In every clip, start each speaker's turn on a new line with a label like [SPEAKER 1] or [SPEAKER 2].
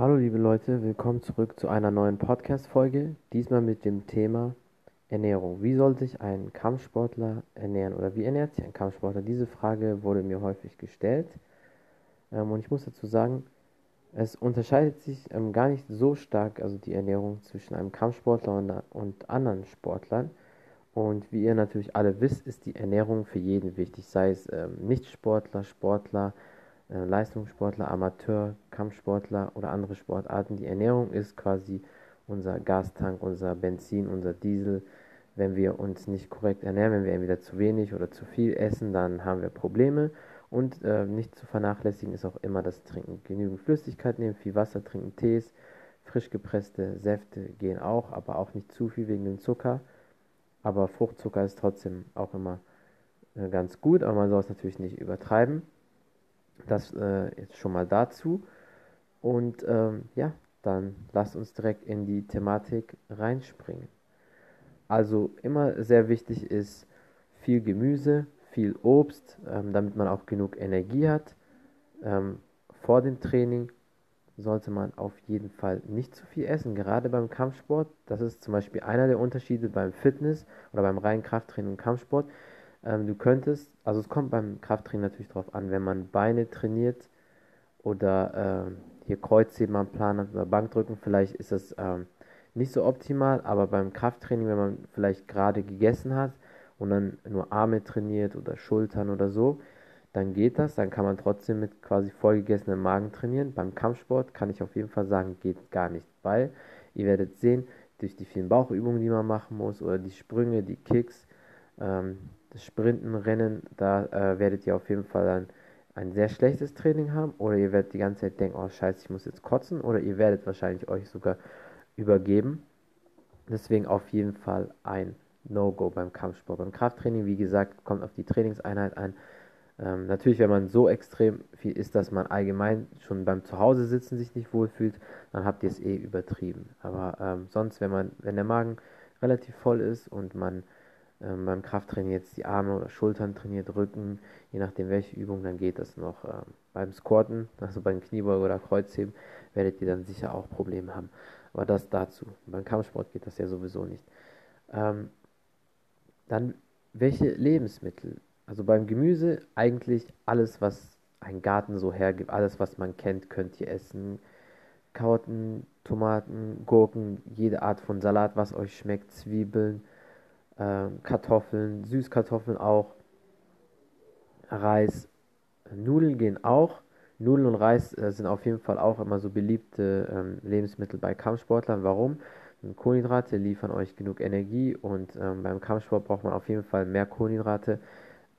[SPEAKER 1] Hallo liebe Leute, willkommen zurück zu einer neuen Podcast-Folge. Diesmal mit dem Thema Ernährung. Wie soll sich ein Kampfsportler ernähren oder wie ernährt sich ein Kampfsportler? Diese Frage wurde mir häufig gestellt. Ähm, und ich muss dazu sagen, es unterscheidet sich ähm, gar nicht so stark, also die Ernährung zwischen einem Kampfsportler und, anderen Sportlern. Und wie ihr natürlich alle wisst, ist die Ernährung für jeden wichtig, sei es ähm, Nichtsportler, Sportler, äh, Leistungssportler, Amateur, Kampfsportler oder andere Sportarten. Die Ernährung ist quasi unser Gastank, unser Benzin, unser Diesel. Wenn wir uns nicht korrekt ernähren, wenn wir entweder zu wenig oder zu viel essen, dann haben wir Probleme. Und äh, nicht zu vernachlässigen ist auch immer das Trinken. Genügend Flüssigkeit nehmen, viel Wasser trinken, Tees, frisch gepresste Säfte gehen auch, aber auch nicht zu viel wegen dem Zucker. Aber Fruchtzucker ist trotzdem auch immer äh, ganz gut, aber man soll es natürlich nicht übertreiben. Das äh, jetzt schon mal dazu. Und ähm, ja, dann lasst uns direkt in die Thematik reinspringen. Also immer sehr wichtig ist viel Gemüse, viel Obst, ähm, damit man auch genug Energie hat. Ähm, vor dem Training sollte man auf jeden Fall nicht zu viel essen, gerade beim Kampfsport. Das ist zum Beispiel einer der Unterschiede beim Fitness oder beim reinen Krafttraining und Kampfsport. Ähm, du könntest, also es kommt beim Krafttraining natürlich darauf an, wenn man Beine trainiert oder äh, hier Kreuzheben am Plan hat oder Bankdrücken, vielleicht ist das ähm, nicht so optimal, aber beim Krafttraining, wenn man vielleicht gerade gegessen hat und dann nur Arme trainiert oder Schultern oder so, dann geht das, dann kann man trotzdem mit quasi vollgegessenem Magen trainieren. Beim Kampfsport kann ich auf jeden Fall sagen, geht gar nicht, weil ihr werdet sehen, durch die vielen Bauchübungen, die man machen muss oder die Sprünge, die Kicks, ähm, das Sprinten, Rennen, da äh, werdet ihr auf jeden Fall dann ein sehr schlechtes Training haben oder ihr werdet die ganze Zeit denken, oh scheiße, ich muss jetzt kotzen oder ihr werdet wahrscheinlich euch sogar übergeben. Deswegen auf jeden Fall ein No-Go beim Kampfsport. Beim Krafttraining, wie gesagt, kommt auf die Trainingseinheit ein. Ähm, natürlich, wenn man so extrem viel isst, dass man allgemein schon beim Zuhause sitzen sich nicht wohlfühlt, dann habt ihr es eh übertrieben. Aber ähm, sonst, wenn man, wenn der Magen relativ voll ist und man ähm, beim Krafttraining jetzt die Arme oder Schultern trainiert, Rücken, je nachdem welche Übung, dann geht das noch. Ähm, beim Squatten, also beim Kniebeugen oder Kreuzheben, werdet ihr dann sicher auch Probleme haben. Aber das dazu. Beim Kampfsport geht das ja sowieso nicht. Ähm, dann, welche Lebensmittel? Also beim Gemüse eigentlich alles, was ein Garten so hergibt, alles, was man kennt, könnt ihr essen. Karotten, Tomaten, Gurken, jede Art von Salat, was euch schmeckt, Zwiebeln, Kartoffeln, Süßkartoffeln auch, Reis, Nudeln gehen auch. Nudeln und Reis äh, sind auf jeden Fall auch immer so beliebte ähm, Lebensmittel bei Kampfsportlern. Warum? Kohlenhydrate liefern euch genug Energie und ähm, beim Kampfsport braucht man auf jeden Fall mehr Kohlenhydrate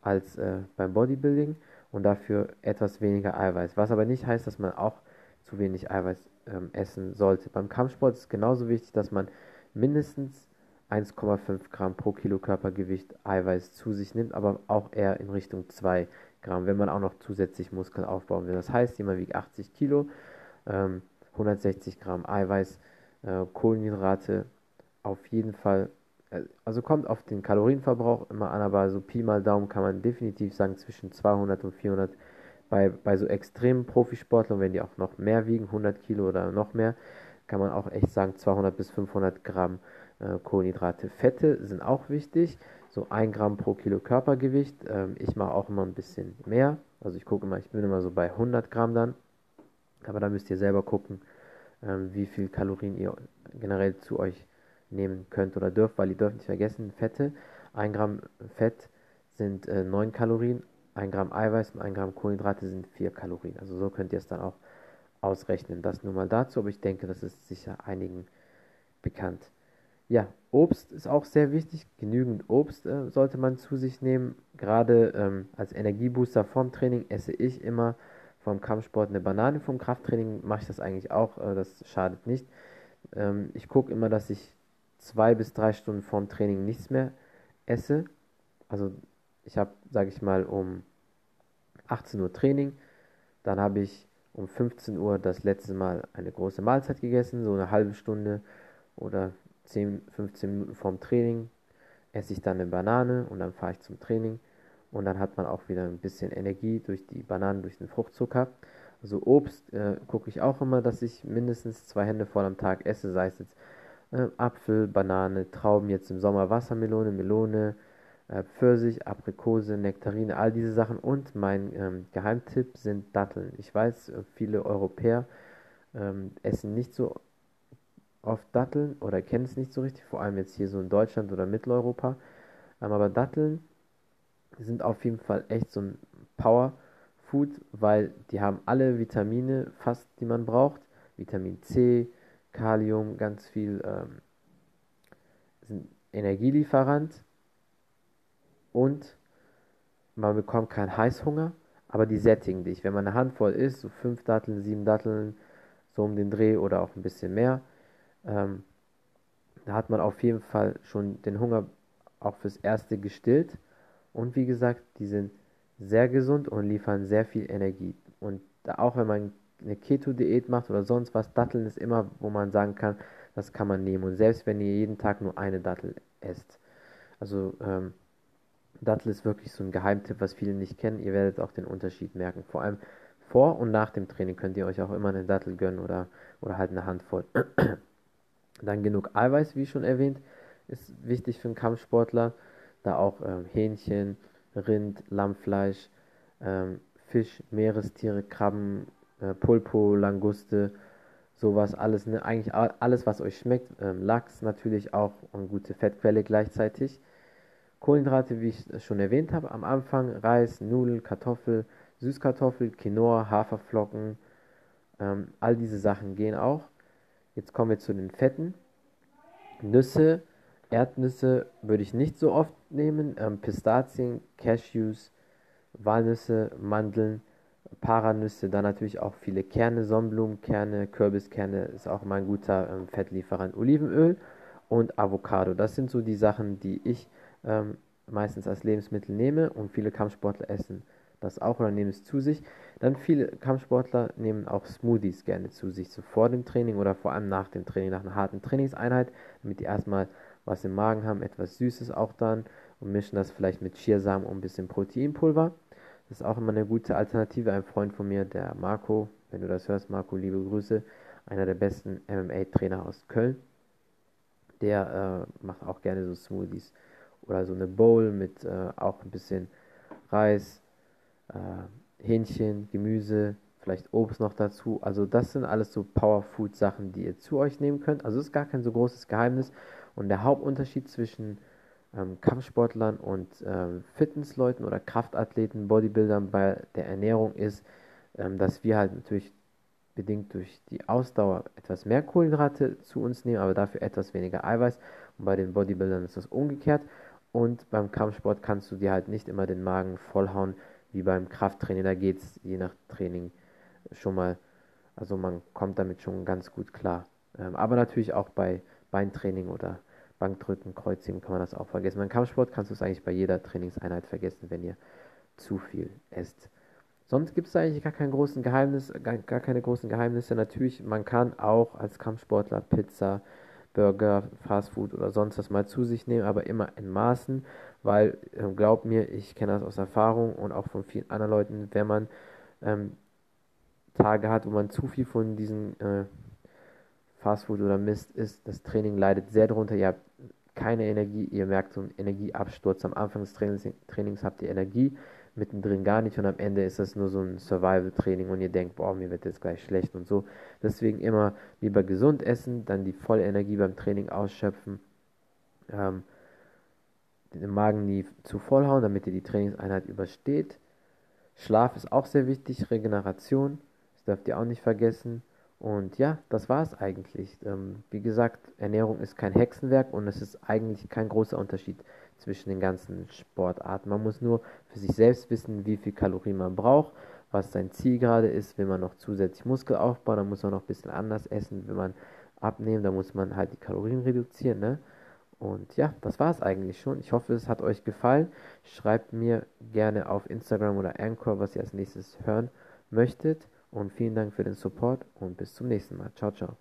[SPEAKER 1] als äh, beim Bodybuilding und dafür etwas weniger Eiweiß. Was aber nicht heißt, dass man auch zu wenig Eiweiß ähm, essen sollte. Beim Kampfsport ist es genauso wichtig, dass man mindestens 1,5 Gramm pro Kilo Körpergewicht Eiweiß zu sich nimmt, aber auch eher in Richtung 2 Gramm, wenn man auch noch zusätzlich Muskeln aufbauen will. Das heißt, jemand wiegt 80 Kilo, ähm, 160 Gramm Eiweiß, äh, Kohlenhydrate auf jeden Fall. Äh, also kommt auf den Kalorienverbrauch immer an, aber so Pi mal Daumen kann man definitiv sagen zwischen 200 und 400 bei, bei so extremen Profisportlern, wenn die auch noch mehr wiegen, 100 Kilo oder noch mehr, kann man auch echt sagen 200 bis 500 Gramm äh, Kohlenhydrate. Fette sind auch wichtig, so 1 Gramm pro Kilo Körpergewicht. Ähm, ich mache auch immer ein bisschen mehr, also ich gucke immer, ich bin immer so bei 100 Gramm dann, aber da müsst ihr selber gucken, ähm, wie viel Kalorien ihr generell zu euch nehmen könnt oder dürft, weil ihr dürft nicht vergessen, Fette, 1 Gramm Fett sind äh, 9 Kalorien, 1 Gramm Eiweiß und 1 Gramm Kohlenhydrate sind 4 Kalorien. Also so könnt ihr es dann auch ausrechnen. Das nur mal dazu, aber ich denke, das ist sicher einigen bekannt. Ja, Obst ist auch sehr wichtig. Genügend Obst äh, sollte man zu sich nehmen. Gerade ähm, als Energiebooster vorm Training esse ich immer vom Kampfsport eine Banane. Vom Krafttraining mache ich das eigentlich auch. Äh, das schadet nicht. Ähm, ich gucke immer, dass ich zwei bis drei Stunden vorm Training nichts mehr esse. Also ich habe, sage ich mal, um 18 Uhr Training. Dann habe ich um 15 Uhr das letzte Mal eine große Mahlzeit gegessen, so eine halbe Stunde oder 10, 15 Minuten vorm Training esse ich dann eine Banane und dann fahre ich zum Training und dann hat man auch wieder ein bisschen Energie durch die Bananen, durch den Fruchtzucker. Also Obst äh, gucke ich auch immer, dass ich mindestens zwei Hände voll am Tag esse, sei es jetzt äh, Apfel, Banane, Trauben, jetzt im Sommer Wassermelone, Melone, äh, Pfirsich, Aprikose, Nektarine, all diese Sachen. Und mein ähm, Geheimtipp sind Datteln. Ich weiß, äh, viele Europäer ähm, essen nicht so oft Datteln oder kennen es nicht so richtig, vor allem jetzt hier so in Deutschland oder Mitteleuropa. Ähm, aber Datteln sind auf jeden Fall echt so ein Power Food, weil die haben alle Vitamine fast, die man braucht. Vitamin C, Kalium, ganz viel ähm, sind Energielieferant und man bekommt keinen Heißhunger, aber die sättigen dich. Wenn man eine Handvoll isst, so fünf Datteln, sieben Datteln, so um den Dreh oder auch ein bisschen mehr, ähm, da hat man auf jeden Fall schon den Hunger auch fürs Erste gestillt. Und wie gesagt, die sind sehr gesund und liefern sehr viel Energie. Und auch wenn man eine Keto-Diät macht oder sonst was, Datteln ist immer, wo man sagen kann, das kann man nehmen. Und selbst wenn ihr jeden Tag nur eine Dattel esst. Also ähm, Dattel ist wirklich so ein Geheimtipp, was viele nicht kennen. Ihr werdet auch den Unterschied merken. Vor allem vor und nach dem Training könnt ihr euch auch immer eine Dattel gönnen oder, oder halt eine Handvoll. Dann genug Eiweiß, wie schon erwähnt, ist wichtig für einen Kampfsportler. Da auch ähm, Hähnchen, Rind, Lammfleisch, ähm, Fisch, Meerestiere, Krabben, äh, Pulpo, Languste, sowas alles, ne? eigentlich alles, was euch schmeckt. Ähm, Lachs natürlich auch eine gute Fettquelle gleichzeitig. Kohlenhydrate, wie ich schon erwähnt habe, am Anfang Reis, Nudeln, Kartoffel, Süßkartoffel, Quinoa, Haferflocken, ähm, all diese Sachen gehen auch. Jetzt kommen wir zu den Fetten. Nüsse, Erdnüsse würde ich nicht so oft nehmen. Ähm, Pistazien, Cashews, Walnüsse, Mandeln, Paranüsse, dann natürlich auch viele Kerne, Sonnenblumenkerne, Kürbiskerne ist auch mal ein guter ähm, Fettlieferant. Olivenöl und Avocado. Das sind so die Sachen, die ich ähm, meistens als Lebensmittel nehme und viele Kampfsportler essen das auch oder nehmen es zu sich. Dann viele Kampfsportler nehmen auch Smoothies gerne zu sich, so vor dem Training oder vor allem nach dem Training, nach einer harten Trainingseinheit, damit die erstmal was im Magen haben, etwas Süßes auch dann und mischen das vielleicht mit Chiasamen und ein bisschen Proteinpulver. Das ist auch immer eine gute Alternative. Ein Freund von mir, der Marco, wenn du das hörst, Marco, liebe Grüße, einer der besten MMA-Trainer aus Köln, der äh, macht auch gerne so Smoothies oder so eine Bowl mit äh, auch ein bisschen Reis, äh, Hähnchen, Gemüse, vielleicht Obst noch dazu. Also das sind alles so Powerfood-Sachen, die ihr zu euch nehmen könnt. Also es ist gar kein so großes Geheimnis. Und der Hauptunterschied zwischen ähm, Kampfsportlern und ähm, Fitnessleuten oder Kraftathleten, Bodybuildern bei der Ernährung ist, ähm, dass wir halt natürlich bedingt durch die Ausdauer etwas mehr Kohlenhydrate zu uns nehmen, aber dafür etwas weniger Eiweiß. Und bei den Bodybuildern ist das umgekehrt. Und beim Kampfsport kannst du dir halt nicht immer den Magen vollhauen wie beim Krafttraining. Da geht es je nach Training schon mal, also man kommt damit schon ganz gut klar. Ähm, aber natürlich auch bei Beintraining oder Bankdrücken, Kreuzheben kann man das auch vergessen. Beim Kampfsport kannst du es eigentlich bei jeder Trainingseinheit vergessen, wenn ihr zu viel esst. Sonst gibt es eigentlich gar, kein großen Geheimnis, gar, gar keine großen Geheimnisse. Natürlich, man kann auch als Kampfsportler Pizza, Burger, Fastfood oder sonst was mal zu sich nehmen, aber immer in Maßen, weil äh, glaubt mir, ich kenne das aus Erfahrung und auch von vielen anderen Leuten, wenn man ähm, Tage hat, wo man zu viel von diesen äh, Fastfood oder Mist isst, das Training leidet sehr darunter. Ihr habt keine Energie, ihr merkt so einen Energieabsturz. Am Anfang des Trainings, Trainings habt ihr Energie, mittendrin gar nicht und am Ende ist das nur so ein Survival-Training und ihr denkt, boah, mir wird jetzt gleich schlecht und so. Deswegen immer lieber gesund essen, dann die volle Energie beim Training ausschöpfen, ähm, den Magen nie zu vollhauen, damit ihr die Trainingseinheit übersteht. Schlaf ist auch sehr wichtig, Regeneration, das dürft ihr auch nicht vergessen. Und ja, das war es eigentlich. Ähm, wie gesagt, Ernährung ist kein Hexenwerk und es ist eigentlich kein großer Unterschied zwischen den ganzen Sportarten. Man muss nur für sich selbst wissen, wie viel Kalorien man braucht, was sein Ziel gerade ist. Will man noch zusätzlich Muskel aufbauen, dann muss man noch ein bisschen anders essen. Will man abnehmen, dann muss man halt die Kalorien reduzieren. Ne? Und ja, das war es eigentlich schon. Ich hoffe, es hat euch gefallen. Schreibt mir gerne auf Instagram oder Anchor, was ihr als nächstes hören möchtet. Und vielen Dank für den Support und bis zum nächsten Mal. Ciao, ciao.